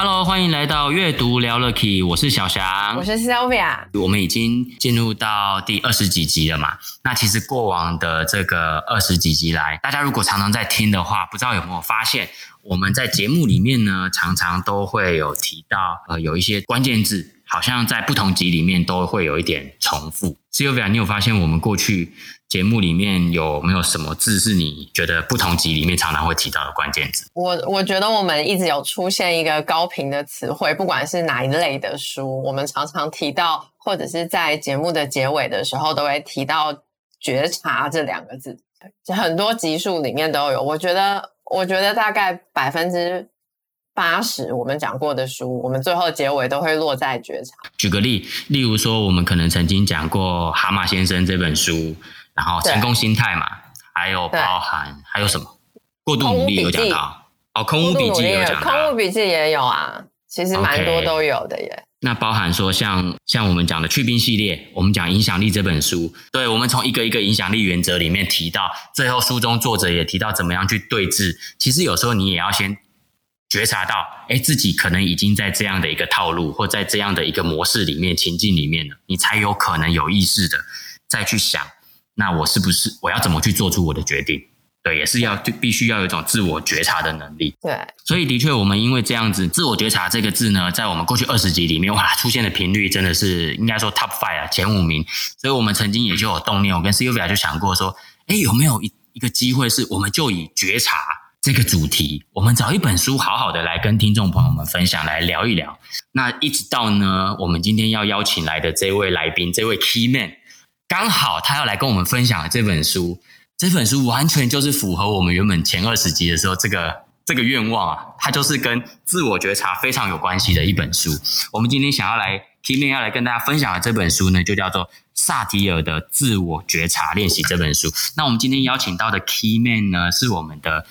Hello，欢迎来到阅读聊了 Key，我是小翔，我是 Sylvia。我们已经进入到第二十几集了嘛？那其实过往的这个二十几集来，大家如果常常在听的话，不知道有没有发现，我们在节目里面呢，常常都会有提到，呃，有一些关键字。好像在不同集里面都会有一点重复。Sylvia，你有发现我们过去节目里面有没有什么字是你觉得不同集里面常常会提到的关键字？我我觉得我们一直有出现一个高频的词汇，不管是哪一类的书，我们常常提到，或者是在节目的结尾的时候都会提到“觉察”这两个字。很多集数里面都有。我觉得，我觉得大概百分之。八十，我们讲过的书，我们最后结尾都会落在觉察。举个例，例如说，我们可能曾经讲过《蛤蟆先生》这本书，然后成功心态嘛，还有包含还有什么？过度努力有讲到哦，空屋笔记有讲到，空屋笔记也有啊，其实蛮多都有的耶。Okay. 那包含说像像我们讲的去冰系列，我们讲影响力这本书，对，我们从一个一个影响力原则里面提到，最后书中作者也提到怎么样去对峙。其实有时候你也要先。觉察到，哎，自己可能已经在这样的一个套路，或在这样的一个模式里面、情境里面了，你才有可能有意识的再去想，那我是不是我要怎么去做出我的决定？对，也是要就必须要有一种自我觉察的能力。对，所以的确，我们因为这样子，自我觉察这个字呢，在我们过去二十集里面，哇，出现的频率真的是应该说 top five 啊，前五名。所以我们曾经也就有动念，我跟 Sylvia 就想过说，哎，有没有一一个机会，是我们就以觉察。这个主题，我们找一本书，好好的来跟听众朋友们分享，来聊一聊。那一直到呢，我们今天要邀请来的这位来宾，这位 Key Man，刚好他要来跟我们分享的这本书，这本书完全就是符合我们原本前二十集的时候这个这个愿望啊，它就是跟自我觉察非常有关系的一本书。我们今天想要来 Key Man 要来跟大家分享的这本书呢，就叫做萨提尔的自我觉察练习这本书。那我们今天邀请到的 Key Man 呢，是我们的。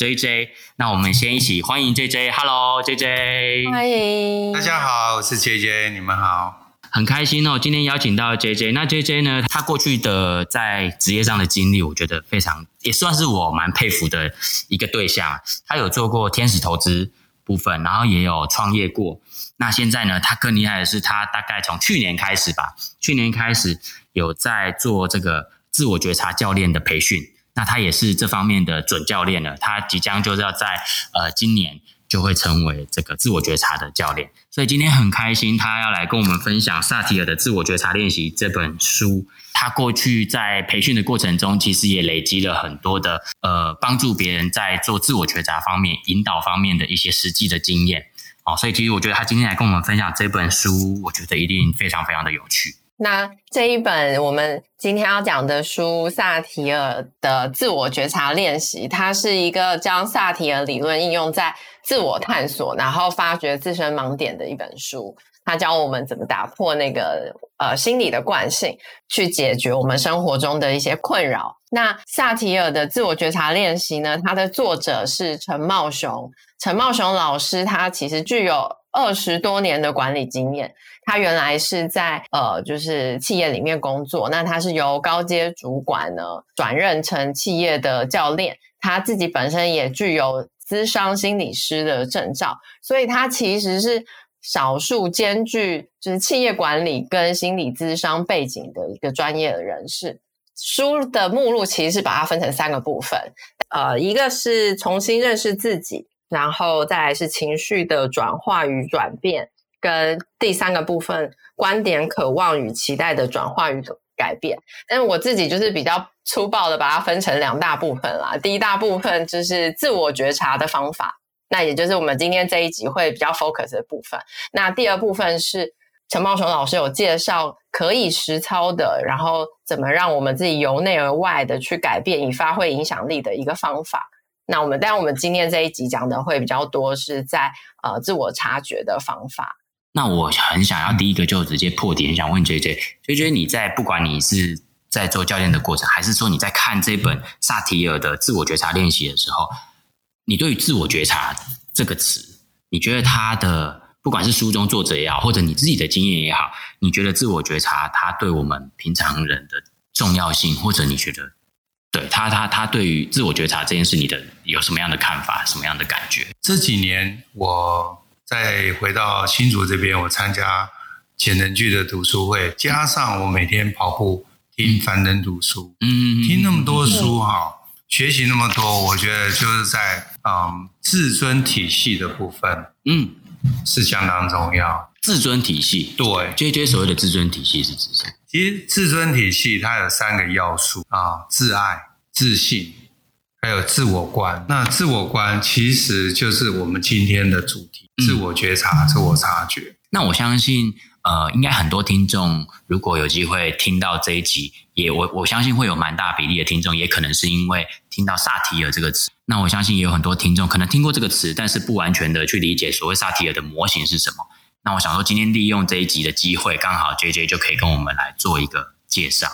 J J，那我们先一起欢迎 J J，Hello，J J，欢迎，大家好，我是 J J，你们好，很开心哦，今天邀请到 J J，那 J J 呢，他过去的在职业上的经历，我觉得非常，也算是我蛮佩服的一个对象。他有做过天使投资部分，然后也有创业过。那现在呢，他更厉害的是，他大概从去年开始吧，去年开始有在做这个自我觉察教练的培训。那他也是这方面的准教练了，他即将就是要在呃今年就会成为这个自我觉察的教练，所以今天很开心，他要来跟我们分享萨提尔的自我觉察练习这本书。他过去在培训的过程中，其实也累积了很多的呃帮助别人在做自我觉察方面、引导方面的一些实际的经验。哦，所以其实我觉得他今天来跟我们分享这本书，我觉得一定非常非常的有趣。那这一本我们今天要讲的书，萨提尔的自我觉察练习，它是一个将萨提尔理论应用在自我探索，然后发掘自身盲点的一本书。它教我们怎么打破那个呃心理的惯性，去解决我们生活中的一些困扰。那萨提尔的自我觉察练习呢，它的作者是陈茂雄。陈茂雄老师，他其实具有二十多年的管理经验。他原来是在呃，就是企业里面工作。那他是由高阶主管呢转任成企业的教练。他自己本身也具有咨商心理师的证照，所以他其实是少数兼具就是企业管理跟心理咨商背景的一个专业的人士。书的目录其实是把它分成三个部分，呃，一个是重新认识自己，然后再来是情绪的转化与转变。跟第三个部分，观点、渴望与期待的转化与改变。但是我自己就是比较粗暴的把它分成两大部分啦。第一大部分就是自我觉察的方法，那也就是我们今天这一集会比较 focus 的部分。那第二部分是陈茂雄老师有介绍可以实操的，然后怎么让我们自己由内而外的去改变，以发挥影响力的一个方法。那我们，但我们今天这一集讲的会比较多是在呃自我察觉的方法。那我很想要第一个就直接破题，很想问 JJ，JJ 你在不管你是在做教练的过程，还是说你在看这本萨提尔的自我觉察练习的时候，你对于自我觉察这个词，你觉得它的不管是书中作者也好，或者你自己的经验也好，你觉得自我觉察它对我们平常人的重要性，或者你觉得对他他他对于自我觉察这件事，你的有什么样的看法，什么样的感觉？这几年我。再回到新竹这边，我参加潜能剧的读书会，加上我每天跑步听樊登读书，嗯，听那么多书哈，学习那么多，我觉得就是在嗯自尊体系的部分，嗯，是相当重要。自尊体系，对，这些所谓的自尊体系是指什么？其实自尊体系它有三个要素啊，自爱、自信，还有自我观。那自我观其实就是我们今天的主题。自我觉察、自我察觉。那我相信，呃，应该很多听众如果有机会听到这一集，也我我相信会有蛮大比例的听众，也可能是因为听到萨提尔这个词。那我相信也有很多听众可能听过这个词，但是不完全的去理解所谓萨提尔的模型是什么。那我想说，今天利用这一集的机会，刚好 JJ 就可以跟我们来做一个介绍。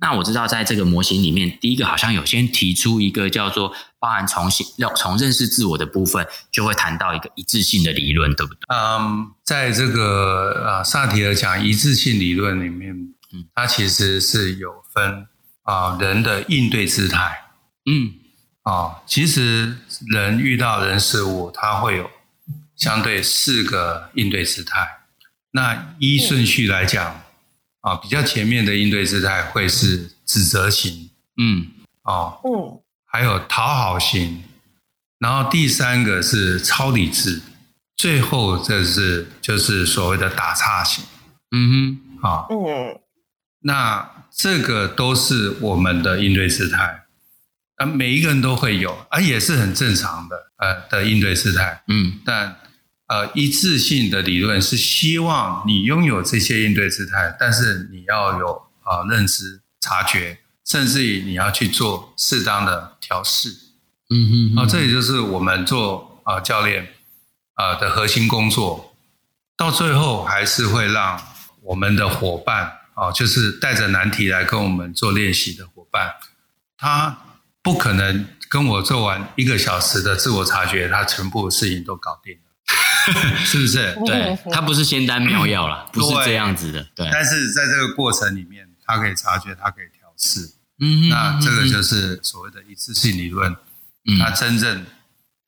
那我知道，在这个模型里面，第一个好像有先提出一个叫做包含重新要从认识自我的部分，就会谈到一个一致性的理论，对不对？嗯，在这个呃萨提尔讲一致性理论里面，嗯，它其实是有分啊、呃、人的应对姿态，嗯，啊、哦，其实人遇到人事物，它会有相对四个应对姿态。那依顺序来讲。啊，比较前面的应对姿态会是指责型，嗯，哦，嗯，还有讨好型，然后第三个是超理智，最后这是就是所谓的打岔型，嗯哼，啊，嗯，那这个都是我们的应对姿态，啊，每一个人都会有，啊，也是很正常的，呃，的应对姿态，嗯，但。呃，一致性的理论是希望你拥有这些应对姿态，但是你要有啊、呃、认知、察觉，甚至于你要去做适当的调试。嗯哼，啊，这也就是我们做啊、呃、教练啊、呃、的核心工作，到最后还是会让我们的伙伴啊、呃，就是带着难题来跟我们做练习的伙伴，他不可能跟我做完一个小时的自我察觉，他全部事情都搞定了。是不是？对，他不是仙丹妙药啦，不是这样子的。对，但是在这个过程里面，他可以察觉，他可以调试。嗯，那这个就是所谓的一次性理论，它真正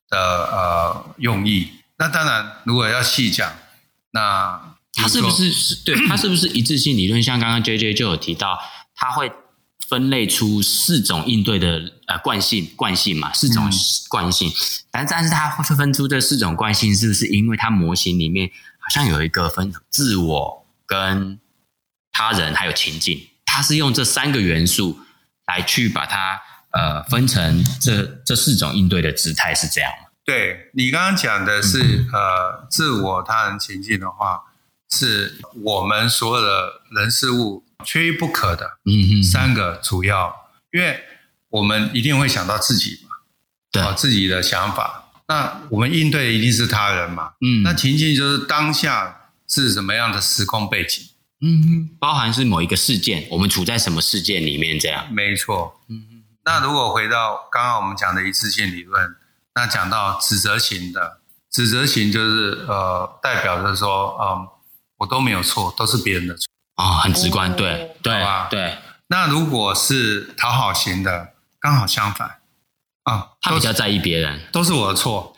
的呃用意。那当然，如果要细讲，那它是不是是对？它是不是一致性理论？像刚刚 JJ 就有提到，他会。分类出四种应对的呃惯性惯性嘛，四种惯性，但但是它会分出这四种惯性，是不是因为它模型里面好像有一个分自我跟他人还有情境，它是用这三个元素来去把它呃分成这这四种应对的姿态，是这样吗？对，你刚刚讲的是、嗯、呃自我、他人、情境的话，是我们所有的人事物。缺一不可的，嗯嗯，三个主要，因为我们一定会想到自己嘛，对，自己的想法。那我们应对的一定是他人嘛，嗯，那情境就是当下是什么样的时空背景，嗯哼，包含是某一个事件，我们处在什么事件里面这样，没错，嗯哼。那如果回到刚刚我们讲的一次性理论，那讲到指责型的，指责型就是呃，代表着说，嗯、呃，我都没有错，都是别人的错。哦，很直观，对对吧？对。那如果是讨好型的，刚好相反啊，他比较在意别人，都是我的错，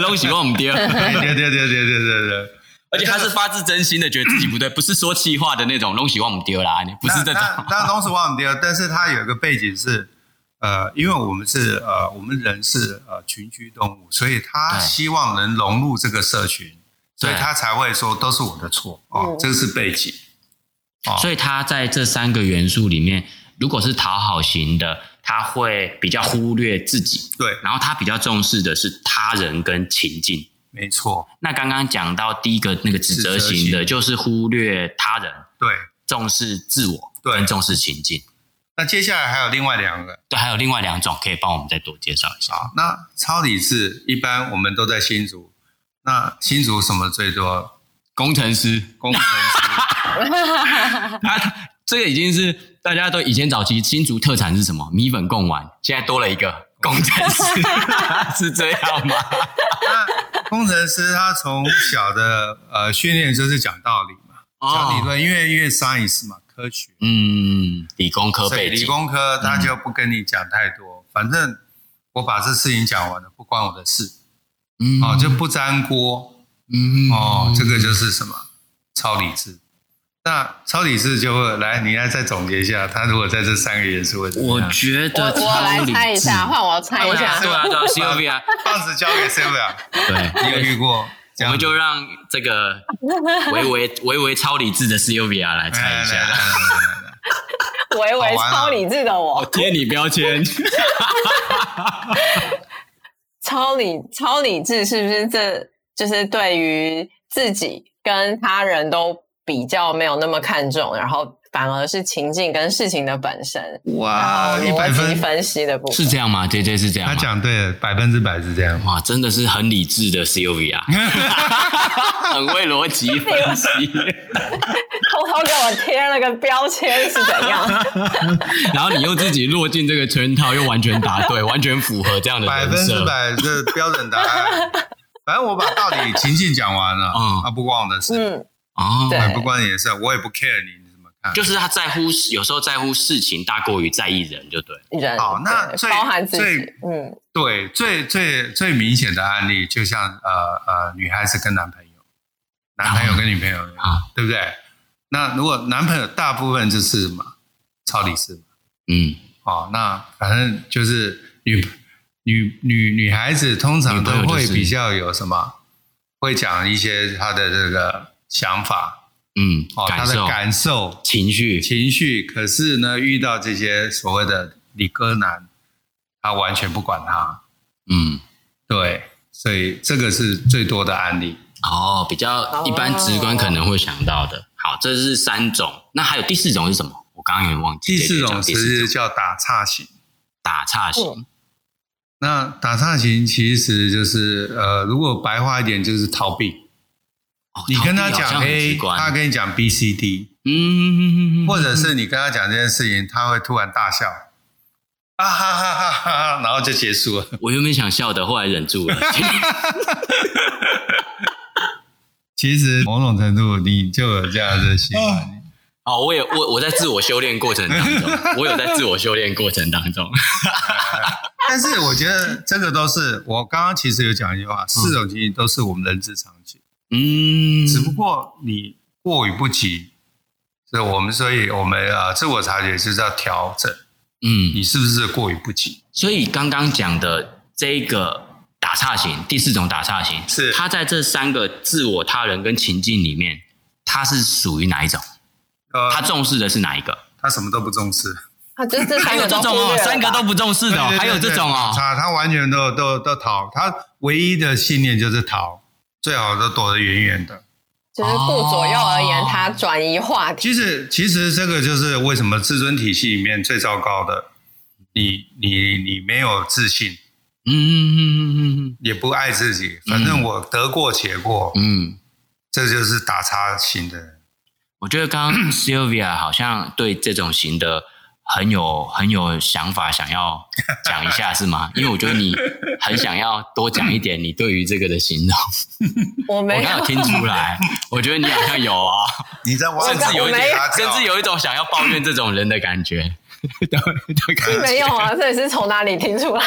都喜欢我们爹，对对对对对对对。而且他是发自真心的觉得自己不对，不是说气话的那种东西忘不丢啦，你不是这种。当然东西忘不丢，但是他有一个背景是，呃，因为我们是呃，我们人是呃群居动物，所以他希望能融入这个社群，所以他才会说都是我的错哦，这个是背景。所以他在这三个元素里面，如果是讨好型的，他会比较忽略自己，对，然后他比较重视的是他人跟情境，没错。那刚刚讲到第一个那个指责型的，就是忽略他人，对，重视自我，对，重视情境。那接下来还有另外两个，对，还有另外两种，可以帮我们再多介绍一下。那超理智，一般我们都在新竹，那新竹什么最多？工程师，工程师，他 这个已经是大家都以前早期新竹特产是什么？米粉贡丸，现在多了一个工程师，是这样吗？那工程师他从小的呃训练就是讲道理嘛，讲、哦、理论，因为因为 science 嘛，科学，嗯，理工科背景，理工科他就不跟你讲太多，嗯、反正我把这事情讲完了，不关我的事，嗯，哦，就不沾锅。嗯哦，这个就是什么超理智？那超理智就会来，你来再总结一下，他如果在这三个元素会怎么样？我觉得我我来猜一下，换我猜一下，对啊对啊，Sylvia，棒子交给 Sylvia，对，你有遇过？我们就让这个维维维维超理智的 Sylvia 来猜一下，维维超理智的我贴你标签，超理超理智是不是这？就是对于自己跟他人都比较没有那么看重，然后反而是情境跟事情的本身。哇，一百分析的部分是这样吗？J J 是这样吗？他讲对了，百分之百是这样。哇，真的是很理智的 Sylvia，很会逻辑分析，偷偷给我贴了个标签是怎样？然后你又自己落进这个圈套，又完全答对，完全符合这样的百分之百的标准答案。反正我把道理情境讲完了，嗯，他不关我的是，嗯，哦，对，不关你的事，我也不 care 你，你怎么看？就是他在乎，有时候在乎事情大过于在意人，就对。人好，那最包含自嗯，对，最最最明显的案例，就像呃呃，女孩子跟男朋友，男朋友跟女朋友啊，对不对？那如果男朋友大部分就是什么超理智嘛，嗯，哦，那反正就是女。女女女孩子通常都会比较有什么，会讲一些她的这个想法，嗯，哦，他的感受、情绪、情绪。可是呢，遇到这些所谓的理科男，他完全不管他，嗯，对，所以这个是最多的案例。哦，比较一般直观可能会想到的。好，这是三种，那还有第四种是什么？我刚刚有点忘记。第四种其实叫打岔型，打岔型。那打岔型其实就是呃，如果白话一点就是逃避。哦、你跟他讲 A，他跟你讲 B、C、D，嗯，或者是你跟他讲这件事情，他会突然大笑，啊哈哈哈哈，然后就结束了。我原本想笑的，后来忍住了。其实某种程度你就有这样的习惯。哦，我也我我在自我修炼过程当中，我有在自我修炼过程当中。但是我觉得这个都是我刚刚其实有讲一句话，四种情形都是我们人之常情。嗯，只不过你过与不及，所以我们所以我们啊自我察觉就是要调整。嗯，你是不是过与不及？所以刚刚讲的这个打岔型，第四种打岔型，是它在这三个自我、他人跟情境里面，它是属于哪一种？呃，他重视的是哪一个？他什么都不重视。他这这还有这种哦，三个都不重视的，还有这种哦。他他完全都都都逃，他唯一的信念就是逃，最好都躲得远远的。就是顾左右而言，他转移话题。其实其实这个就是为什么自尊体系里面最糟糕的，你你你没有自信，嗯嗯嗯嗯嗯，也不爱自己，反正我得过且过，嗯，这就是打叉型的。我觉得刚刚 Sylvia 好像对这种型的。很有很有想法，想要 讲一下是吗？因为我觉得你很想要多讲一点你对于这个的形容。我没有，我刚有听出来，我觉得你好像有啊，你在甚至有一点，甚至有一种想要抱怨这种人的感觉。没有啊，这也是从哪里听出来？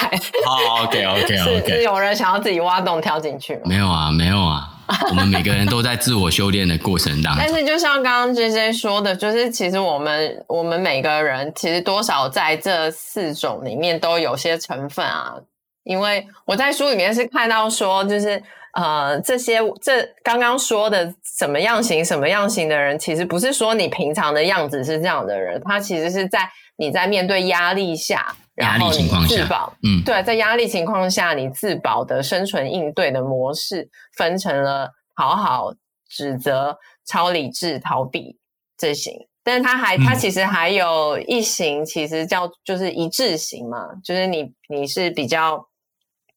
好，OK OK OK，是有人想要自己挖洞跳进去吗？没有啊，没有啊。我们每个人都在自我修炼的过程当中，但是就像刚刚 JJ 说的，就是其实我们我们每个人其实多少在这四种里面都有些成分啊。因为我在书里面是看到说，就是呃这些这刚刚说的什么样型什么样型的人，其实不是说你平常的样子是这样的人，他其实是在你在面对压力下。压力情况下，嗯，对，在压力情况下，你自保的生存应对的模式分成了讨好、指责、超理智、逃避这型，但是它还，它其实还有一型，其实叫就是一致型嘛，就是你你是比较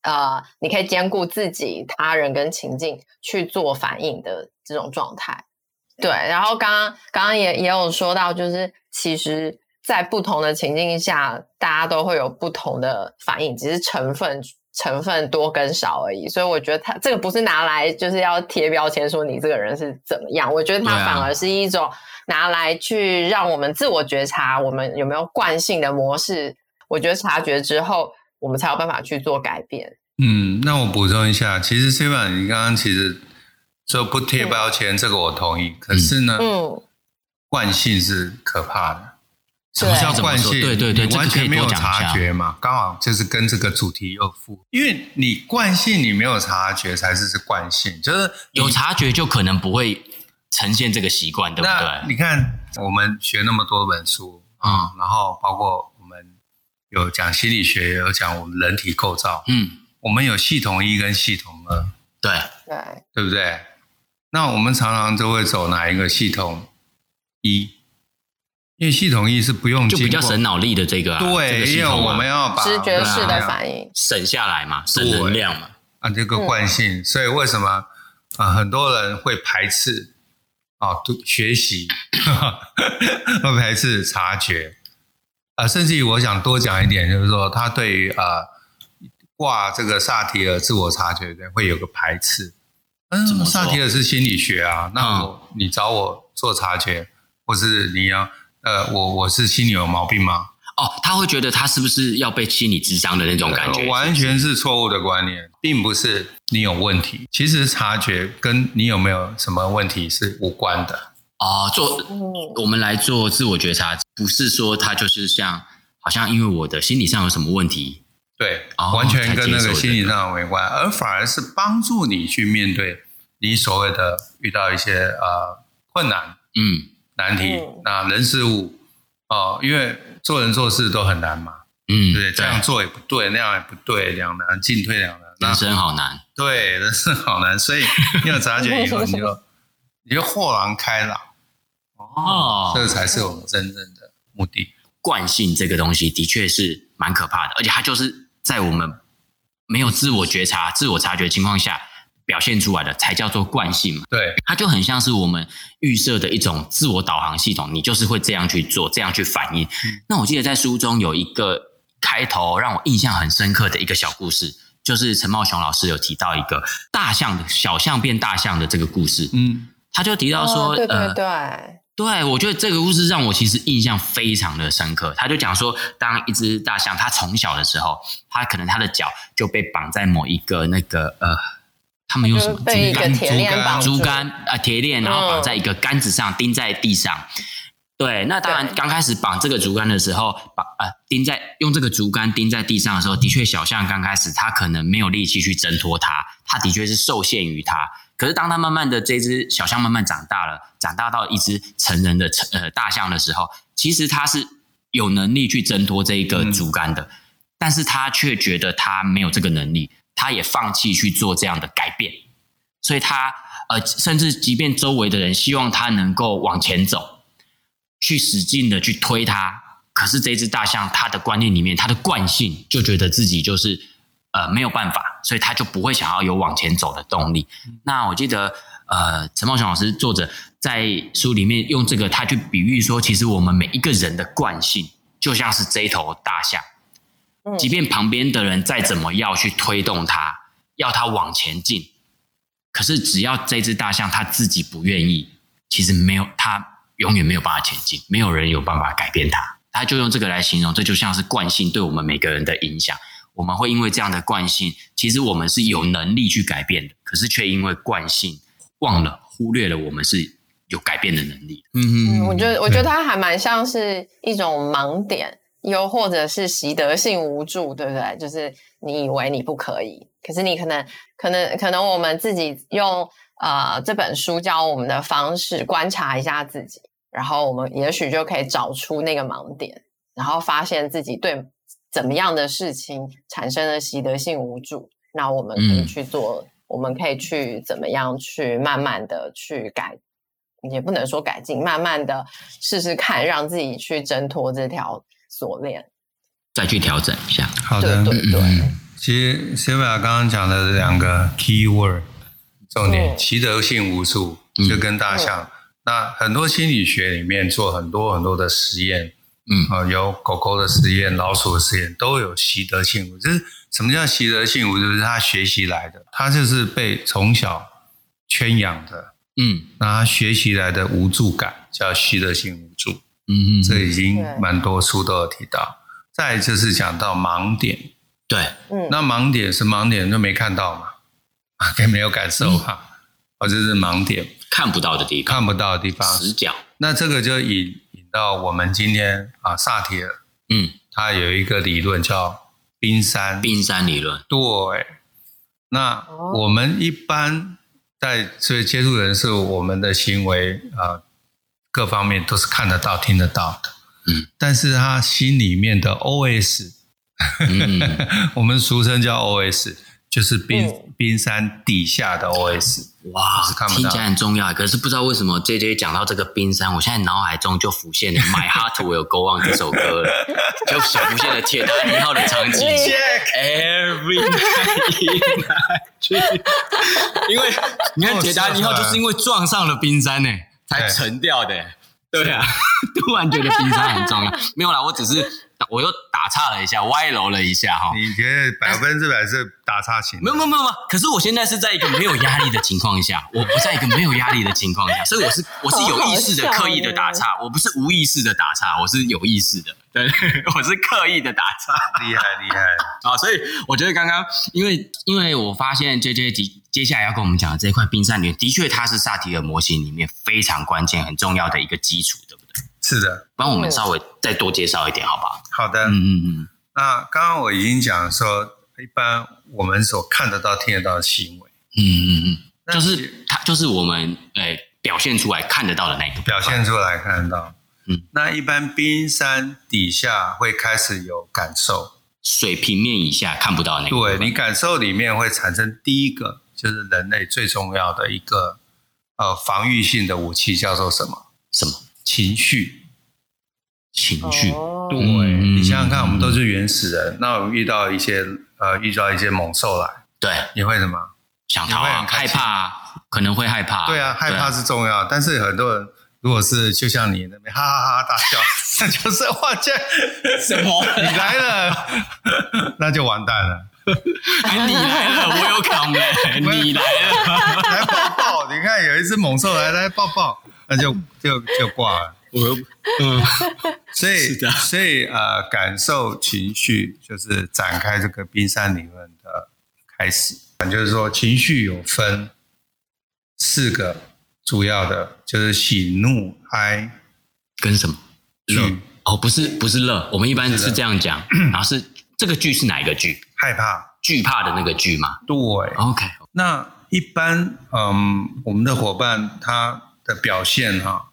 呃，你可以兼顾自己、他人跟情境去做反应的这种状态。对，然后刚刚刚刚也也有说到，就是其实，在不同的情境下，大家都会有不同的反应，只是成分成分多跟少而已。所以我觉得他这个不是拿来就是要贴标签说你这个人是怎么样，我觉得它反而是一种拿来去让我们自我觉察，我们有没有惯性的模式。我觉得察觉之后，我们才有办法去做改变。嗯，那我补充一下，其实 Seven 你刚刚其实。说不贴标签，这个我同意。可是呢，嗯，惯性是可怕的。什么叫惯性？对对对，完全没有察觉嘛，刚好就是跟这个主题又符。因为你惯性你没有察觉才是是惯性，就是有察觉就可能不会呈现这个习惯，对不对？你看我们学那么多本书啊，然后包括我们有讲心理学，有讲我们人体构造，嗯，我们有系统一跟系统二，对对，对不对？那我们常常都会走哪一个系统一？因为系统一是不用就比较省脑力的这个、啊，对，这个、因为我们要把直觉式的反应省下来嘛，省能量嘛，啊，这个惯性，嗯、所以为什么啊很多人会排斥啊学习，会排斥察觉。啊，甚至于我想多讲一点，就是说他对于啊挂这个萨提尔自我察觉的会有个排斥。嗯，萨提尔是心理学啊，那我、嗯、你找我做察觉，或是你要呃，我我是心理有毛病吗？哦，他会觉得他是不是要被心理智商的那种感觉？呃、完全是错误的观念，并不是你有问题。其实察觉跟你有没有什么问题是无关的。哦，做我们来做自我觉察，不是说他就是像好像因为我的心理上有什么问题。对，完全跟那个心理上有关，而反而是帮助你去面对你所谓的遇到一些呃困难，嗯，难题，那人事物哦，因为做人做事都很难嘛，嗯，对，这样做也不对，那样也不对，两难，进退两难，人生好难，对，人生好难，所以你有察觉 以后，你就你就豁然开朗，哦，这才是我们真正的目的。惯性这个东西的确是蛮可怕的，而且它就是。在我们没有自我觉察、自我察觉的情况下表现出来的，才叫做惯性嘛。对，它就很像是我们预设的一种自我导航系统，你就是会这样去做，这样去反应。嗯、那我记得在书中有一个开头让我印象很深刻的一个小故事，就是陈茂雄老师有提到一个大象小象变大象的这个故事。嗯，他就提到说，哦、对对对。呃对，我觉得这个故事让我其实印象非常的深刻。他就讲说，当一只大象，它从小的时候，它可能它的脚就被绑在某一个那个呃，他们用什么竹竿？竹竿？竹竿啊，铁链，然后绑在一个杆子上，钉在地上。嗯、对，那当然刚开始绑这个竹竿的时候，绑呃钉在用这个竹竿钉在地上的时候，的确小象刚开始它可能没有力气去挣脱它，它的确是受限于它。可是，当它慢慢的这只小象慢慢长大了，长大到一只成人的成呃大象的时候，其实它是有能力去挣脱这一个竹竿的，嗯、但是它却觉得它没有这个能力，他也放弃去做这样的改变，所以他呃，甚至即便周围的人希望他能够往前走，去使劲的去推他，可是这只大象它的观念里面，它的惯性就觉得自己就是。呃，没有办法，所以他就不会想要有往前走的动力。那我记得，呃，陈茂雄老师作者在书里面用这个，他去比喻说，其实我们每一个人的惯性就像是这一头大象，即便旁边的人再怎么要去推动它，要它往前进，可是只要这只大象它自己不愿意，其实没有，它永远没有办法前进，没有人有办法改变它。他就用这个来形容，这就像是惯性对我们每个人的影响。我们会因为这样的惯性，其实我们是有能力去改变的，可是却因为惯性忘了、忽略了我们是有改变的能力。嗯嗯，我觉得，我觉得它还蛮像是一种盲点，又或者是习得性无助，对不对？就是你以为你不可以，可是你可能、可能、可能，我们自己用呃这本书教我们的方式观察一下自己，然后我们也许就可以找出那个盲点，然后发现自己对。怎么样的事情产生了习得性无助？那我们可以去做，嗯、我们可以去怎么样去慢慢的去改，也不能说改进，慢慢的试试看，让自己去挣脱这条锁链，再去调整一下。好的，对对对。其实 Sylvia 刚刚讲的两个 key word 重点，习得性无助，就跟大象。嗯、那很多心理学里面做很多很多的实验，嗯啊，有狗狗的实验、老鼠的实验，都有习得性无助。就是什么叫习得性无助？就是他学习来的，他就是被从小圈养的，嗯，那他学习来的无助感叫习得性无助。嗯嗯，这已经蛮多书都有提到。再就是讲到盲点。对，嗯，那盲点是盲点就没看到嘛，啊，跟没有感受哈，或者是盲点。看不到的地方，看不到的地方，死角。那这个就引引到我们今天啊，萨提尔，嗯，他有一个理论叫冰山。冰山理论。对，那我们一般在最接触人是我们的行为啊，各方面都是看得到、听得到的，嗯，但是他心里面的 OS。嗯，我们俗称叫 OS，就是冰、嗯、冰山底下的 OS。哇，听起来很重要。可是不知道为什么 JJ 讲到这个冰山，我现在脑海中就浮现了《My Heart Will Go On》这首歌了，就浮现了铁达尼号的场景。Every night，因为你看铁达尼号就是因为撞上了冰山呢，才沉掉的。对啊，突然觉得冰山很重要。没有啦，我只是。我又打岔了一下，歪楼了一下哈。你觉得百分之百是打岔型？没有没有没有，可是我现在是在一个没有压力的情况下，我不在一个没有压力的情况下，所以我是我是有意识的刻意的打岔，我不是无意识的打岔，我是有意识的，对，我是刻意的打岔，厉害厉害 啊！所以我觉得刚刚，因为因为我发现 JJ 接接下来要跟我们讲的这一块冰山里面，的确它是萨提尔模型里面非常关键、很重要的一个基础，对不对？是的，帮我们稍微再多介绍一点，好不好？好的，嗯嗯嗯。那刚刚我已经讲说，一般我们所看得到、听得到的行为，嗯嗯嗯，就是它，就是我们诶表现出来看得到的那个表现出来看得到。嗯，那一般冰山底下会开始有感受，水平面以下看不到那个。对，你感受里面会产生第一个，就是人类最重要的一个呃防御性的武器，叫做什么？什么？情绪，情绪，对，你想想看，我们都是原始人，那我们遇到一些呃，遇到一些猛兽来，对，你会什么？想逃啊，害怕，可能会害怕。对啊，害怕是重要，但是很多人如果是就像你那边哈哈哈大笑，那就是哇，这什么？你来了，那就完蛋了。你来了，我有扛嘞，你来了，来抱抱。你看有一只猛兽来，来抱抱。那就就就挂了。我嗯，所以所以呃，感受情绪就是展开这个冰山理论的开始。就是说，情绪有分四个主要的，就是喜怒哀跟什么惧哦，不是不是乐，我们一般是这样讲。然后是这个惧是哪一个惧？害怕、惧怕的那个惧嘛？对。OK。那一般嗯，我们的伙伴他。的表现哈，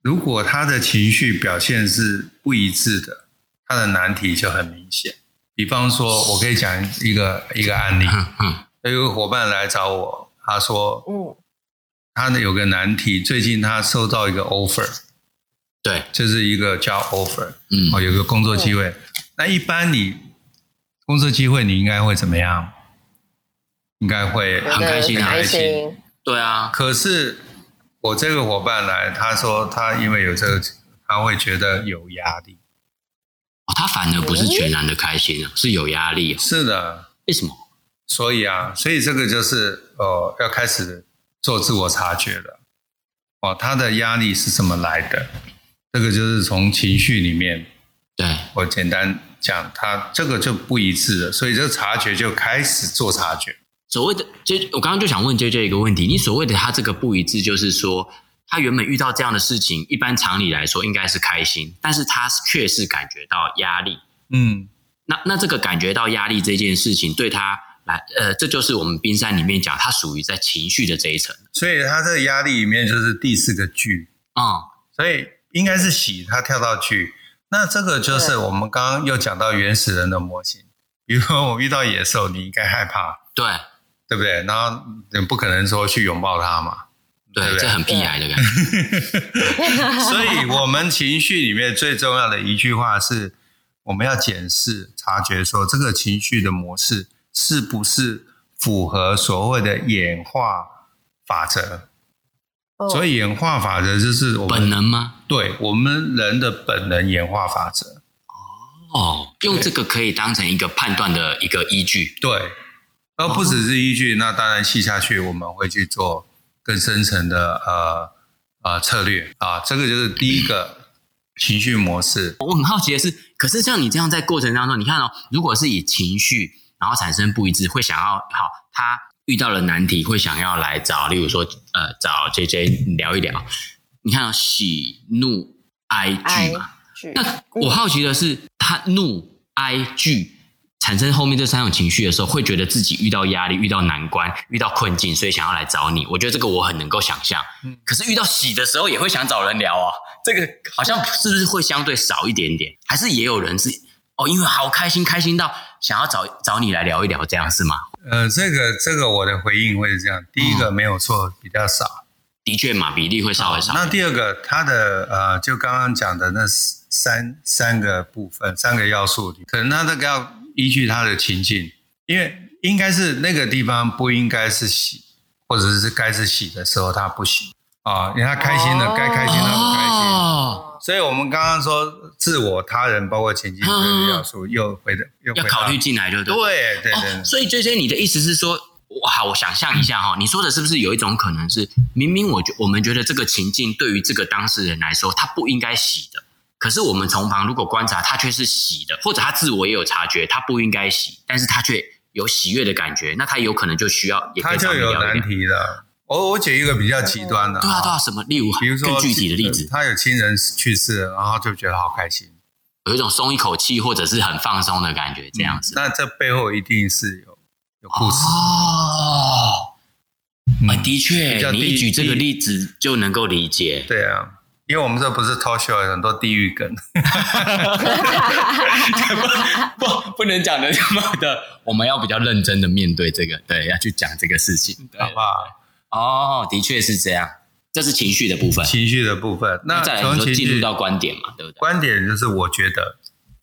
如果他的情绪表现是不一致的，他的难题就很明显。比方说，我可以讲一个一个案例，嗯嗯有一个伙伴来找我，他说，嗯，他有个难题，最近他收到一个 offer，对，就是一个 job offer，嗯，哦，有个工作机会。那一般你工作机会，你应该会怎么样？应该会很开心，很开心，对啊。可是。我这个伙伴来，他说他因为有这个，他会觉得有压力。哦，他反而不是全然的开心啊，是有压力。是的，为什么？所以啊，所以这个就是呃，要开始做自我察觉了。哦，他的压力是怎么来的？这个就是从情绪里面。对，我简单讲，他这个就不一致了，所以这个察觉就开始做察觉。所谓的就我刚刚就想问 JJ 一个问题：你所谓的他这个不一致，就是说他原本遇到这样的事情，一般常理来说应该是开心，但是他却是感觉到压力。嗯，那那这个感觉到压力这件事情，对他来，呃，这就是我们冰山里面讲，它属于在情绪的这一层。所以它这个压力里面就是第四个惧啊，嗯，所以应该是喜，它跳到惧。那这个就是我们刚刚又讲到原始人的模型，比如说我遇到野兽，你应该害怕，对。对不对？然后你不可能说去拥抱它嘛，对，对不对？这很屁孩的感觉。所以，我们情绪里面最重要的一句话是：我们要检视、察觉说这个情绪的模式是不是符合所谓的演化法则。哦、所以演化法则就是我们本能吗？对，我们人的本能演化法则。哦，用这个可以当成一个判断的一个依据。对，而不只是依据，哦、那当然细下去我们会去做更深层的呃呃策略啊。这个就是第一个情绪模式。我很好奇的是，可是像你这样在过程当中，你看哦，如果是以情绪然后产生不一致，会想要好他。遇到了难题，会想要来找，例如说，呃，找 JJ 聊一聊。你看，喜怒哀惧嘛。那我好奇的是，他怒哀惧产生后面这三种情绪的时候，会觉得自己遇到压力、遇到难关、遇到困境，所以想要来找你。我觉得这个我很能够想象。嗯可是遇到喜的时候，也会想找人聊啊。这个好像是不是会相对少一点点？还是也有人是哦，因为好开心，开心到想要找找你来聊一聊，这样是吗？呃，这个这个我的回应会是这样：第一个没有错，比较少，的确嘛，比例会稍微少。那第二个，它的呃，就刚刚讲的那三三个部分，三个要素，可能它这个要依据它的情境，因为应该是那个地方不应该是洗，或者是该是洗的时候，它不洗啊，因为他开心的，该开心他不开心。哦所以我们刚刚说自我、他人，包括情境这个要素，又回的又回要考虑进来，就对。对对对。所以这些你的意思是说，好，我想象一下哈，你说的是不是有一种可能是，明明我觉我们觉得这个情境对于这个当事人来说，他不应该喜的，可是我们从旁如果观察，他却是喜的，或者他自我也有察觉，他不应该喜，但是他却有喜悦的感觉，那他有可能就需要，也可以他就有难题了。我我举一个比较极端的，对啊对啊，什么例如，比如说更具体的例子，他有亲人去世了，然后就觉得好开心，有一种松一口气或者是很放松的感觉，这样子。那这背后一定是有有故事哦。啊，的确，你一举这个例子就能够理解。对啊，因为我们这不是 talk show，有很多地狱梗，不不不能讲的这么的，我们要比较认真的面对这个，对，要去讲这个事情，好不好？哦，的确是这样，这是情绪的部分。情绪的部分，那再来说进入到观点嘛，对不对？观点就是我觉得，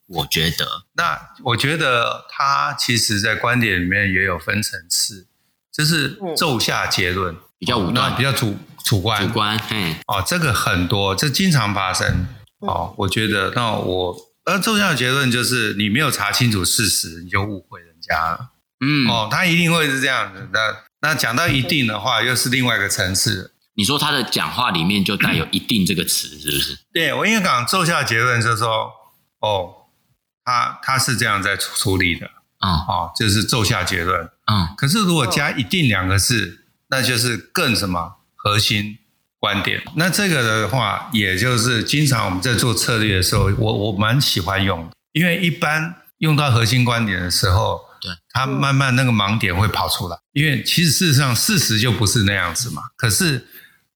我觉得，那我觉得他其实在观点里面也有分层次，就是骤下结论，比较武断，比较主主观，主观，嗯，哦，这个很多，这经常发生。哦，我觉得，那我而骤下结论就是你没有查清楚事实，你就误会人家了。嗯，哦，他一定会是这样子的。那讲到一定的话，又是另外一个层次。你说他的讲话里面就带有“一定”这个词，是不是？对，我应该讲做下结论，就是说，哦，他他是这样在处理的，嗯，哦，就是奏下结论，嗯。可是如果加“一定”两个字，那就是更什么核心观点。那这个的话，也就是经常我们在做策略的时候，我我蛮喜欢用，因为一般用到核心观点的时候。对，他慢慢那个盲点会跑出来，因为其实事实上事实就不是那样子嘛。可是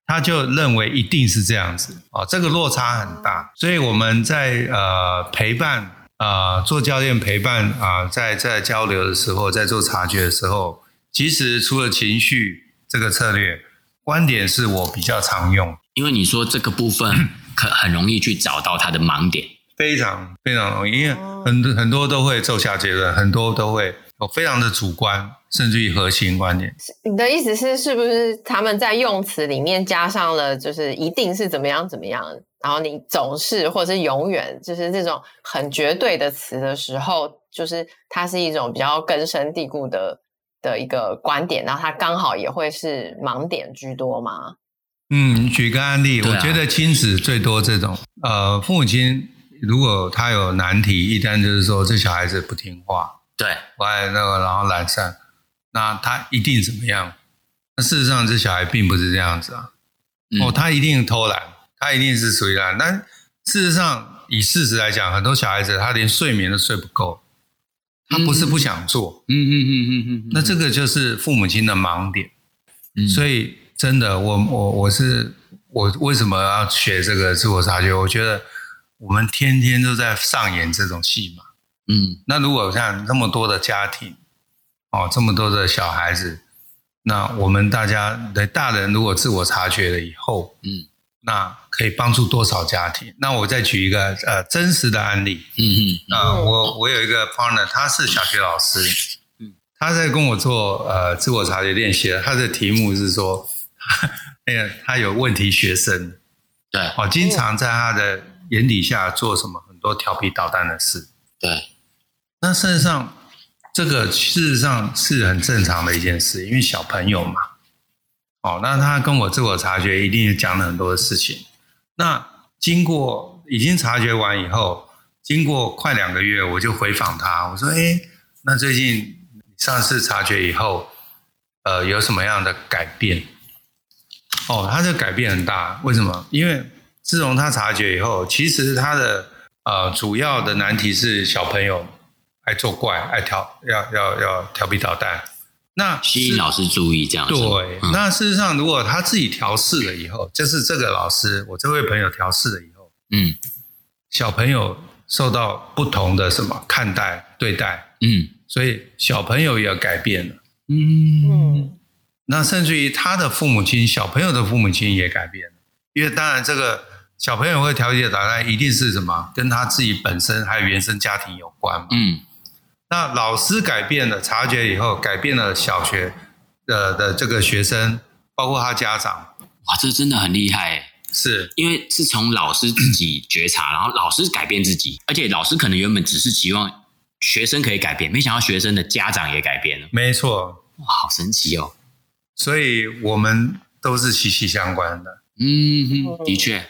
他就认为一定是这样子哦，这个落差很大。所以我们在呃陪伴啊、呃、做教练陪伴啊、呃，在在交流的时候，在做察觉的时候，其实除了情绪这个策略，观点是我比较常用，因为你说这个部分可很容易去找到他的盲点。非常非常容易，因为很多很多都会奏下结论，很多都会有非常的主观，甚至于核心观念。你的意思是，是不是他们在用词里面加上了，就是一定是怎么样怎么样，然后你总是或者是永远，就是这种很绝对的词的时候，就是它是一种比较根深蒂固的的一个观点，然后它刚好也会是盲点居多吗？嗯，举个案例，啊、我觉得亲子最多这种，呃，父母亲。如果他有难题，一旦就是说这小孩子不听话，对，不爱那个，然后懒散，那他一定怎么样？那事实上，这小孩并不是这样子啊。嗯、哦，他一定偷懒，他一定是属于懒。但事实上，以事实来讲，很多小孩子他连睡眠都睡不够，他不是不想做。嗯嗯嗯嗯嗯。那这个就是父母亲的盲点。嗯、所以，真的，我我我是我为什么要学这个自我察觉？我觉得。我们天天都在上演这种戏嘛，嗯，那如果像这么多的家庭，哦，这么多的小孩子，那我们大家的大人如果自我察觉了以后，嗯，那可以帮助多少家庭？那我再举一个呃真实的案例。嗯嗯。啊、呃，我我有一个 partner，他是小学老师，嗯，他在跟我做呃自我察觉练习，他的题目是说，哎呀，他有问题学生，对，哦，经常在他的眼底下做什么很多调皮捣蛋的事，对。那事实上，这个事实上是很正常的一件事，因为小朋友嘛。哦，那他跟我自我察觉，一定讲了很多的事情。那经过已经察觉完以后，经过快两个月，我就回访他，我说：“哎，那最近上次察觉以后，呃，有什么样的改变？”哦，他这改变很大，为什么？因为自从他察觉以后，其实他的呃主要的难题是小朋友爱作怪，爱调要要要调皮捣蛋。那吸引老师注意这样子。对，嗯、那事实上，如果他自己调试了以后，就是这个老师，我这位朋友调试了以后，嗯，小朋友受到不同的什么看待对待，嗯，所以小朋友也要改变了，嗯嗯，那甚至于他的父母亲，小朋友的父母亲也改变了，因为当然这个小朋友会调节捣蛋，一定是什么？跟他自己本身还有原生家庭有关嘛，嗯。那老师改变了，察觉以后改变了小学的的这个学生，包括他家长，哇，这真的很厉害，是。因为是从老师自己觉察，然后老师改变自己，而且老师可能原本只是期望学生可以改变，没想到学生的家长也改变了，没错，哇，好神奇哦，所以我们都是息息相关的，嗯哼，的确，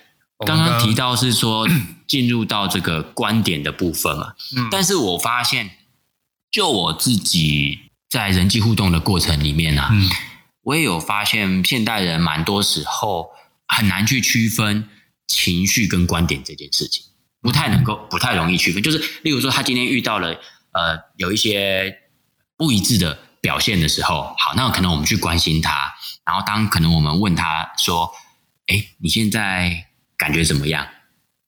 刚刚提到是说 进入到这个观点的部分嘛，嗯，但是我发现。就我自己在人际互动的过程里面啊，嗯，我也有发现，现代人蛮多时候很难去区分情绪跟观点这件事情，不太能够，不太容易区分。就是例如说，他今天遇到了呃有一些不一致的表现的时候，好，那可能我们去关心他，然后当可能我们问他说：“哎，你现在感觉怎么样？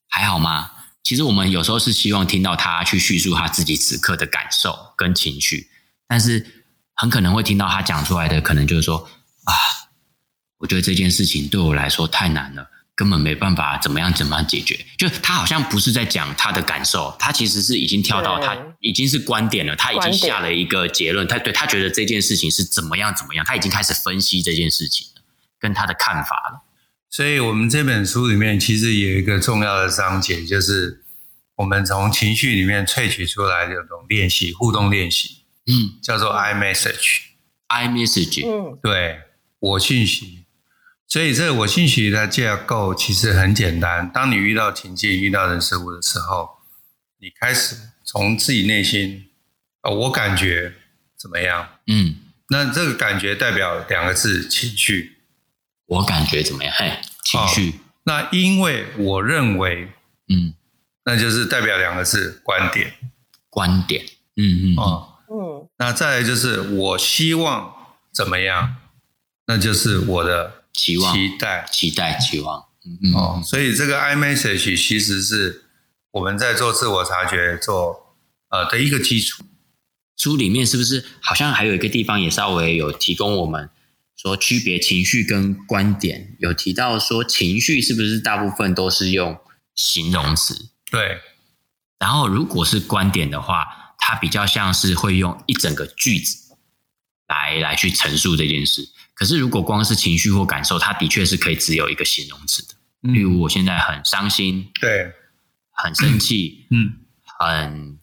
还好吗？”其实我们有时候是希望听到他去叙述他自己此刻的感受跟情绪，但是很可能会听到他讲出来的，可能就是说啊，我觉得这件事情对我来说太难了，根本没办法怎么样怎么样解决。就他好像不是在讲他的感受，他其实是已经跳到他已经是观点了，他已经下了一个结论，他对他觉得这件事情是怎么样怎么样，他已经开始分析这件事情了，跟他的看法了。所以，我们这本书里面其实有一个重要的章节，就是我们从情绪里面萃取出来的这种练习，互动练习，嗯，叫做 I message，I message，嗯，对，我讯息。所以，这个我讯息的架构其实很简单。当你遇到情境、遇到人事物的时候，你开始从自己内心，哦，我感觉怎么样？嗯，那这个感觉代表两个字：情绪。我感觉怎么样？嘿，情绪。哦，那因为我认为，嗯，那就是代表两个字：观点。观点。嗯嗯。哦，嗯。那再来就是我希望怎么样？那就是我的期望、期待、期待、期望。嗯嗯。哦，所以这个 I message 其实是我们在做自我察觉做呃的一个基础。书里面是不是好像还有一个地方也稍微有提供我们？说区别情绪跟观点，有提到说情绪是不是大部分都是用形容词？对。然后如果是观点的话，它比较像是会用一整个句子来来去陈述这件事。可是如果光是情绪或感受，它的确是可以只有一个形容词的。嗯、例如我现在很伤心，对，很生气，嗯，很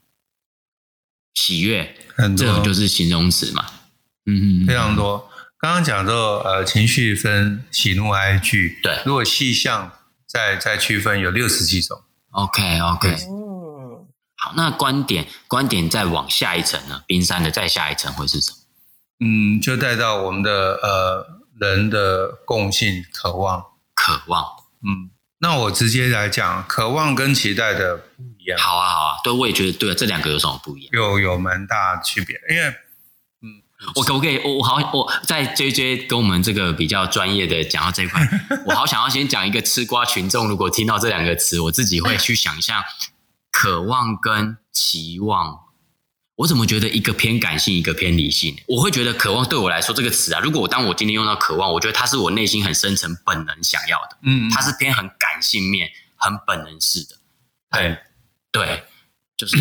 喜悦，很这种就是形容词嘛。嗯嗯，非常多。刚刚讲到，呃，情绪分喜怒哀惧。对，如果细项再再区分，有六十几种。OK OK。嗯，好，那观点观点再往下一层呢？冰山的再下一层会是什么？嗯，就带到我们的呃人的共性渴望。渴望。嗯，那我直接来讲，渴望跟期待的不一样。好啊，好啊，对，我也觉得对，这两个有什么不一样？有有蛮大区别，因为。我可不可以？我我好，我在 JJ 跟我们这个比较专业的讲到这一块，我好想要先讲一个吃瓜群众，如果听到这两个词，我自己会去想一下，渴望跟期望。我怎么觉得一个偏感性，一个偏理性？我会觉得渴望对我来说这个词啊，如果我当我今天用到渴望，我觉得它是我内心很深层本能想要的，嗯，它是偏很感性面、很本能式的，对对，就是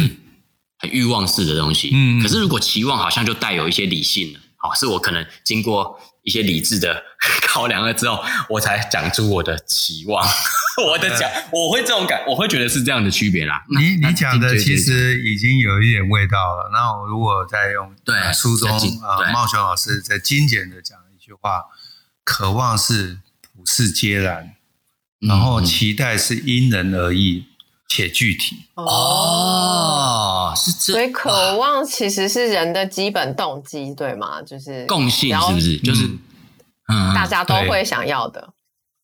很欲望式的东西。嗯，可是如果期望好像就带有一些理性了，好，是我可能经过一些理智的 考量了之后，我才讲出我的期望。我的讲，我会这种感，我会觉得是这样的区别啦。你你讲的其实已经有一点味道了。那我如果再用对书中啊，茂雄老师在精简的讲一句话：渴望是普世皆然，然后期待是因人而异且具体。哦，是这。所以渴望其实是人的基本动机，对吗？就是共性，是不是？就是嗯，大家都会想要的。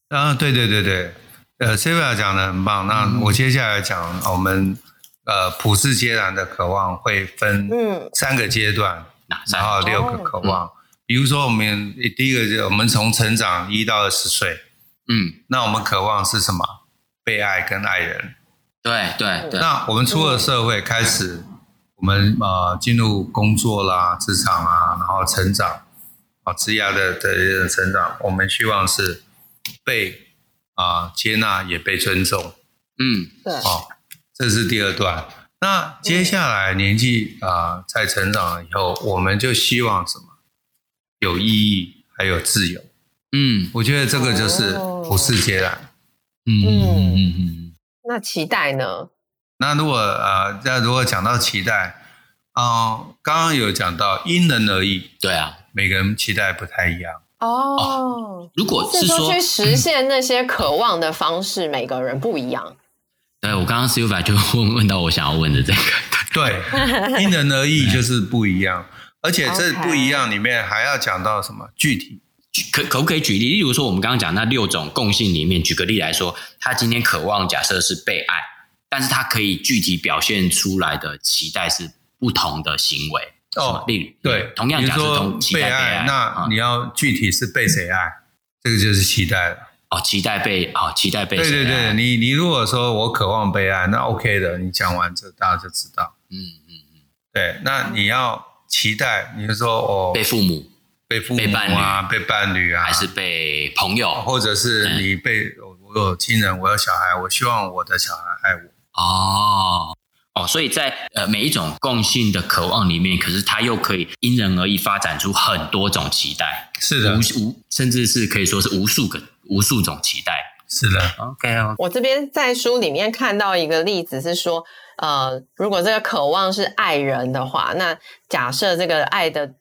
啊，对对对对。呃，Sylvia 讲的很棒。那我接下来讲，我们呃普世皆然的渴望会分三个阶段，嗯、然后六个渴望。哦、比如说，我们第一个就我们从成长一到二十岁，嗯，那我们渴望是什么？被爱跟爱人。对对对。那我们出了社会，开始我们呃进入工作啦、职场啊，然后成长啊，职业的的成长，我们希望是被。啊，接纳也被尊重，嗯，对，哦，这是第二段。那接下来年纪啊，在成长了以后，我们就希望什么？有意义，还有自由。嗯，我觉得这个就是普世皆然。嗯嗯嗯嗯。那期待呢？那如果呃，那如果讲到期待，啊，刚刚有讲到因人而异，对啊，每个人期待不太一样。哦，如果是说去实现那些渴望的方式，每个人不一样。对，我刚刚 Sylvia 就 问问到我想要问的这个，对，因人而异就是不一样，而且这不一样 里面还要讲到什么具体？可可不可以举例？例如说，我们刚刚讲那六种共性里面，举个例来说，他今天渴望假设是被爱，但是他可以具体表现出来的期待是不同的行为。哦，例如对，同样假设同期待被爱，那你要具体是被谁爱，这个就是期待了。哦，期待被哦，期待被。对对对，你你如果说我渴望被爱，那 OK 的，你讲完这大家就知道。嗯嗯嗯，对，那你要期待，你就说哦，被父母、被父母啊、被伴侣啊，还是被朋友，或者是你被我有亲人，我有小孩，我希望我的小孩爱我。哦。哦，所以在呃每一种共性的渴望里面，可是它又可以因人而异发展出很多种期待，是的，无无甚至是可以说是无数个无数种期待，是的。OK 哦，我这边在书里面看到一个例子是说，呃，如果这个渴望是爱人的话，那假设这个爱的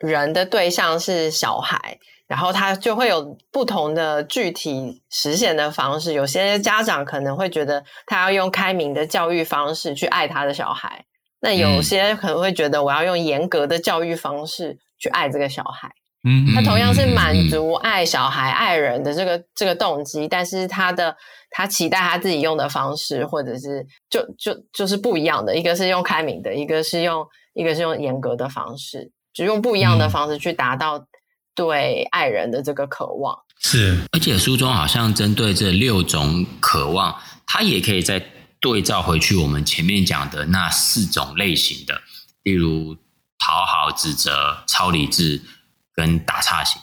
人的对象是小孩。然后他就会有不同的具体实现的方式。有些家长可能会觉得他要用开明的教育方式去爱他的小孩，那有些可能会觉得我要用严格的教育方式去爱这个小孩。嗯，他同样是满足爱小孩、爱人的这个这个动机，但是他的他期待他自己用的方式，或者是就就就是不一样的。一个是用开明的，一个是用一个是用严格的方式，就用不一样的方式去达到。对爱人的这个渴望是，而且书中好像针对这六种渴望，它也可以再对照回去我们前面讲的那四种类型的，例如讨好、指责、超理智跟打岔型。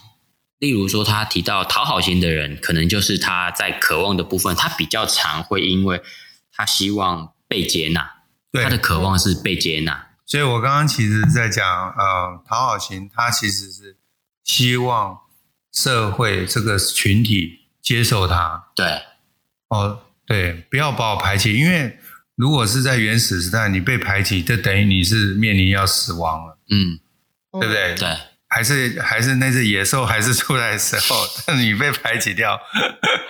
例如说，他提到讨好型的人，可能就是他在渴望的部分，他比较常会因为他希望被接纳，对他的渴望是被接纳。所以我刚刚其实在讲，呃，讨好型，他其实是。希望社会这个群体接受他，对，哦，对，不要把我排挤，因为如果是在原始时代，你被排挤，就等于你是面临要死亡了，嗯，对不对？对，还是还是那只野兽还是出来的时候，你被排挤掉，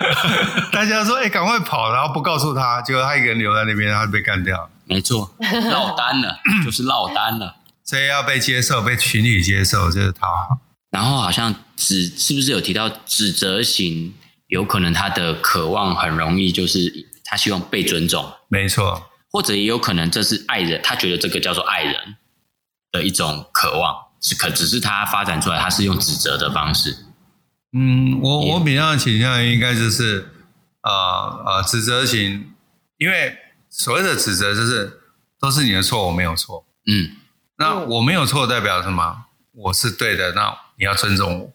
大家说，哎，赶快跑，然后不告诉他，结果他一个人留在那边，然后被干掉，没错，落单了，就是落单了，所以要被接受，被群体接受，就是讨好。然后好像指是不是有提到指责型，有可能他的渴望很容易就是他希望被尊重，没错，或者也有可能这是爱人，他觉得这个叫做爱人的一种渴望，是可只是他发展出来，他是用指责的方式。嗯，我我比较倾向于应该就是呃呃指责型，因为所谓的指责就是都是你的错，我没有错，嗯。那我没有错代表什么？我是对的，那你要尊重我。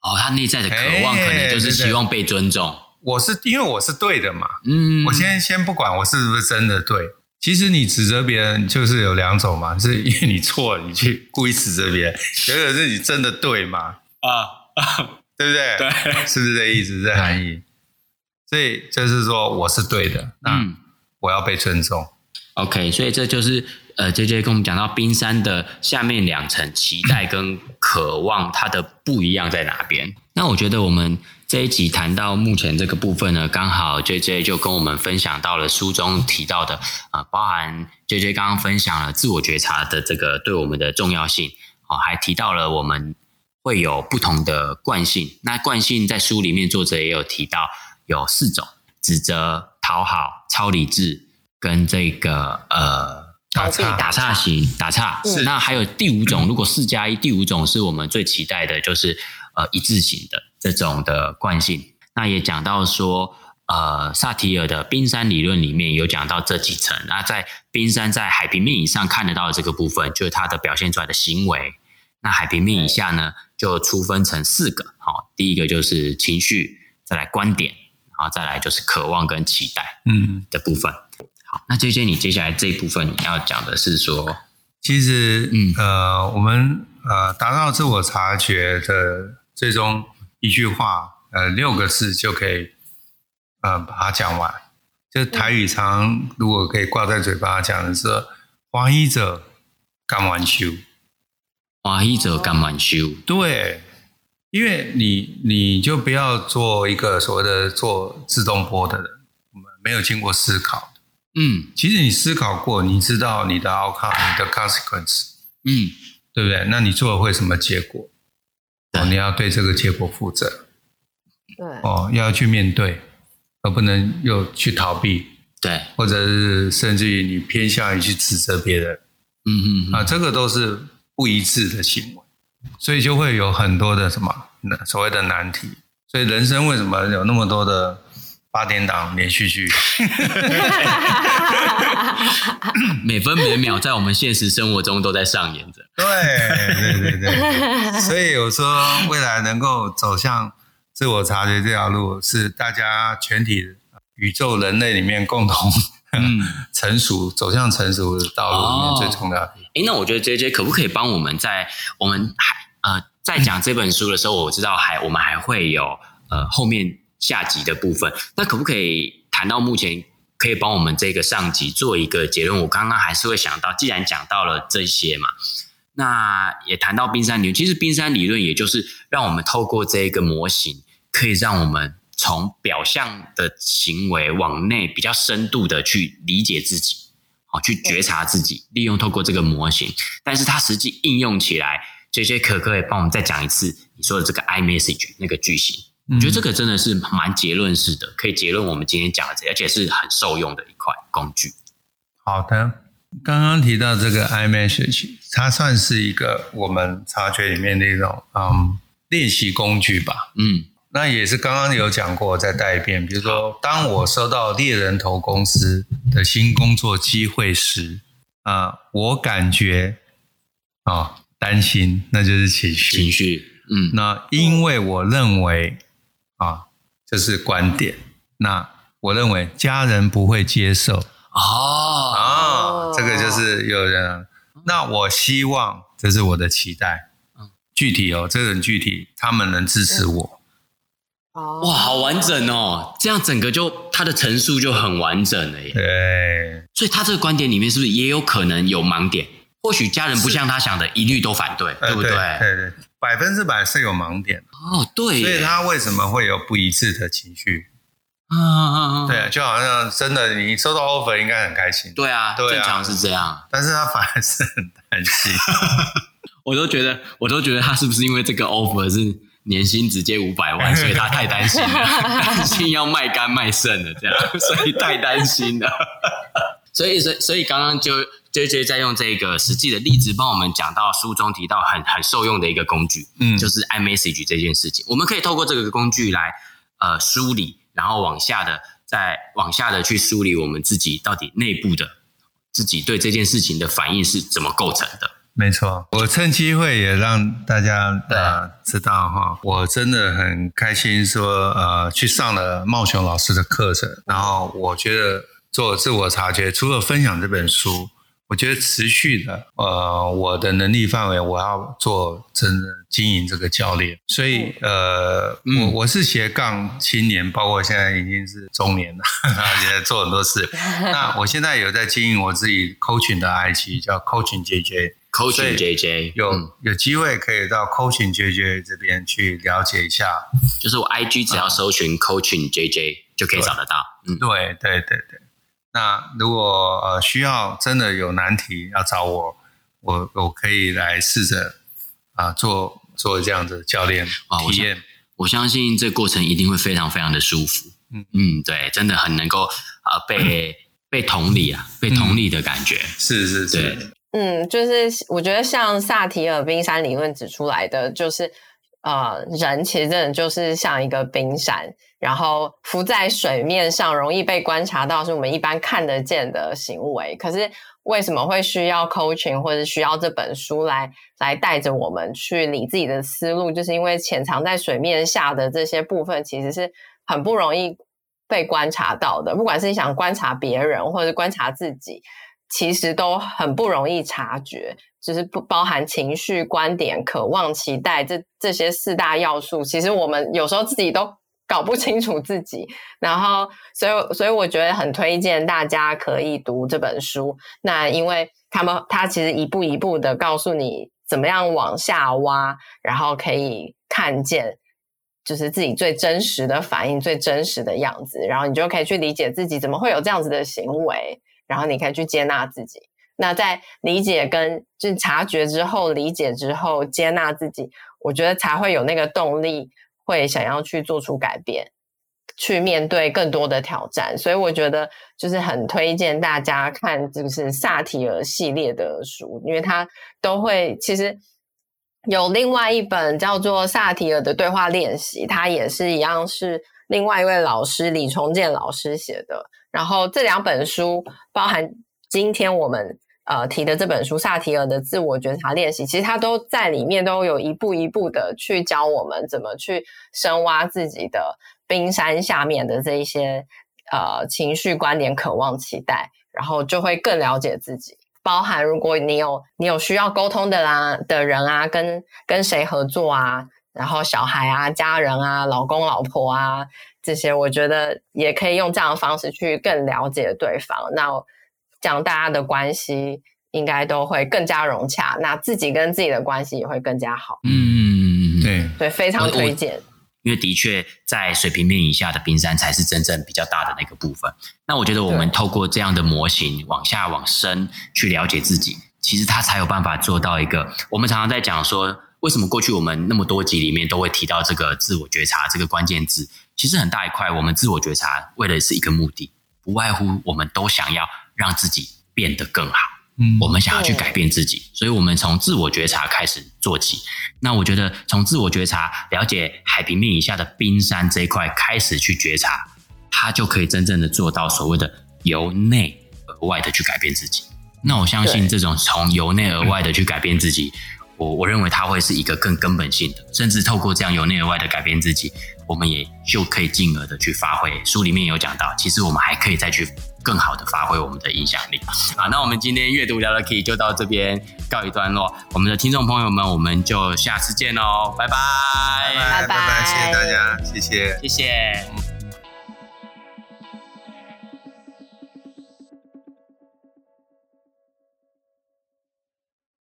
哦，他内在的渴望可能就是希望被尊重。欸、我是因为我是对的嘛。嗯，我先先不管我是不是真的对。其实你指责别人就是有两种嘛，是因为你错了，你去故意指责别人；有的是你真的对嘛。啊啊，对不对？对，是不是这意思？这含义。所以就是说我是对的，那我要被尊重。嗯、OK，所以这就是。呃，JJ 跟我们讲到冰山的下面两层期待跟渴望，它的不一样在哪边？那我觉得我们这一集谈到目前这个部分呢，刚好 JJ 就跟我们分享到了书中提到的啊、呃，包含 JJ 刚刚分享了自我觉察的这个对我们的重要性啊、呃，还提到了我们会有不同的惯性。那惯性在书里面作者也有提到有四种：指责、讨好、超理智跟这个呃。打岔，打岔型，打岔。是。那还有第五种，如果四加一，第五种是我们最期待的，就是呃一致型的这种的惯性。那也讲到说，呃，萨提尔的冰山理论里面有讲到这几层。那在冰山在海平面以上看得到的这个部分，就是它的表现出来的行为。那海平面以下呢，就粗分成四个。好，第一个就是情绪，再来观点，然后再来就是渴望跟期待，嗯的部分。好，那这些你接下来这一部分你要讲的是说，其实，嗯，呃，我们呃达到自我察觉的最终一句话，呃，六个字就可以，呃，把它讲完。就台语常如果可以挂在嘴巴讲的是，欢喜者甘愿受，欢喜者干完修。对，因为你你就不要做一个所谓的做自动波的人，我们没有经过思考。嗯，其实你思考过，你知道你的 outcome，你的 consequence，嗯，对不对？那你做了会什么结果？哦，你要对这个结果负责。对。哦，要去面对，而不能又去逃避。对。或者是甚至于你偏向于去指责别人。嗯嗯。啊，这个都是不一致的行为，所以就会有很多的什么所谓的难题。所以人生为什么有那么多的？八点档连续剧，每分每秒在我们现实生活中都在上演着。对对对对，所以我说未来能够走向自我察觉这条路，是大家全体宇宙人类里面共同 嗯成熟走向成熟的道路里面最重要的。哎、哦，那我觉得 JJ 可不可以帮我们在我们还呃在讲这本书的时候，我知道还我们还会有呃后面。下集的部分，那可不可以谈到目前可以帮我们这个上集做一个结论？我刚刚还是会想到，既然讲到了这些嘛，那也谈到冰山理论。其实冰山理论也就是让我们透过这一个模型，可以让我们从表象的行为往内比较深度的去理解自己，好去觉察自己，利用透过这个模型。但是它实际应用起来，JJ 可不可以帮我们再讲一次你说的这个 iMessage 那个句型？我觉得这个真的是蛮结论式的，可以结论我们今天讲的这，而且是很受用的一块工具。好的，刚刚提到这个 iMessage，它算是一个我们察觉里面的一种嗯练习工具吧。嗯，那也是刚刚有讲过，再带一遍。比如说，当我收到猎人头公司的新工作机会时，啊、呃，我感觉啊、哦、担心，那就是情绪。情绪，嗯，那因为我认为。啊，这是观点。那我认为家人不会接受哦啊，这个就是有人。那我希望这是我的期待。具体哦，这个很具体，他们能支持我。哦，哇，好完整哦，这样整个就他的陈述就很完整了耶。对，所以他这个观点里面是不是也有可能有盲点？或许家人不像他想的，一律都反对，对不对？对对。百分之百是有盲点哦，对，所以他为什么会有不一致的情绪？啊！对，就好像真的你收到 offer 应该很开心，对啊，对啊，正常是这样，但是他反而是很担心。我都觉得，我都觉得他是不是因为这个 offer 是年薪直接五百万，所以他太担心了，担心要卖肝卖肾了，这样，所以太担心了。所以，所以，所以刚刚就。JJ 在用这个实际的例子帮我们讲到书中提到很很受用的一个工具，嗯，就是 iMessage 这件事情，我们可以透过这个工具来呃梳理，然后往下的再往下的去梳理我们自己到底内部的自己对这件事情的反应是怎么构成的，没错，我趁机会也让大家呃知道哈，我真的很开心说呃去上了茂雄老师的课程，然后我觉得做自我察觉，除了分享这本书。我觉得持续的，呃，我的能力范围，我要做真正经营这个教练。所以，呃，嗯、我我是斜杠青年，包括现在已经是中年了，也在做很多事。那我现在有在经营我自己 coaching 的 IG，叫 coaching JJ，coaching JJ，有、嗯、有机会可以到 coaching JJ 这边去了解一下。就是我 IG 只要搜寻 coaching JJ、嗯、就可以找得到。嗯，对对对对。那如果呃需要真的有难题要找我，我我可以来试着啊做做这样的教练体验。我相信这过程一定会非常非常的舒服。嗯嗯，对，真的很能够啊被被同理啊，被同理的感觉。嗯、是是是。嗯，就是我觉得像萨提尔冰山理论指出来的，就是呃人其实真的就是像一个冰山。然后浮在水面上，容易被观察到，是我们一般看得见的行为。可是为什么会需要 coaching 或者需要这本书来来带着我们去理自己的思路？就是因为潜藏在水面下的这些部分，其实是很不容易被观察到的。不管是你想观察别人，或者观察自己，其实都很不容易察觉。就是不包含情绪、观点、渴望、期待这这些四大要素。其实我们有时候自己都。搞不清楚自己，然后，所以，所以我觉得很推荐大家可以读这本书。那因为他们，他其实一步一步的告诉你怎么样往下挖，然后可以看见，就是自己最真实的反应、最真实的样子，然后你就可以去理解自己怎么会有这样子的行为，然后你可以去接纳自己。那在理解跟就察觉之后，理解之后接纳自己，我觉得才会有那个动力。会想要去做出改变，去面对更多的挑战，所以我觉得就是很推荐大家看，就是萨提尔系列的书，因为他都会其实有另外一本叫做萨提尔的对话练习，它也是一样是另外一位老师李崇建老师写的，然后这两本书包含今天我们。呃，提的这本书《萨提尔的自我觉察练习》，其实它都在里面都有一步一步的去教我们怎么去深挖自己的冰山下面的这一些呃情绪、观点、渴望、期待，然后就会更了解自己。包含如果你有你有需要沟通的啦的人啊，跟跟谁合作啊，然后小孩啊、家人啊、老公老婆啊这些，我觉得也可以用这样的方式去更了解对方。那。这样大家的关系应该都会更加融洽，那自己跟自己的关系也会更加好。嗯，对对，非常推荐。因为的确，在水平面以下的冰山才是真正比较大的那个部分。那我觉得我们透过这样的模型往下往深去了解自己，其实他才有办法做到一个。我们常常在讲说，为什么过去我们那么多集里面都会提到这个自我觉察这个关键字？其实很大一块，我们自我觉察为的是一个目的，不外乎我们都想要。让自己变得更好，嗯，我们想要去改变自己，所以我们从自我觉察开始做起。那我觉得从自我觉察、了解海平面以下的冰山这一块开始去觉察，它就可以真正的做到所谓的由内而外的去改变自己。那我相信这种从由内而外的去改变自己，我我认为它会是一个更根本性的，甚至透过这样由内而外的改变自己，我们也就可以进而的去发挥。书里面有讲到，其实我们还可以再去。更好的发挥我们的影响力。好，那我们今天阅读聊的 Key 就到这边告一段落。我们的听众朋友们，我们就下次见喽，拜拜，拜拜，拜拜，谢谢大家，谢谢，谢谢。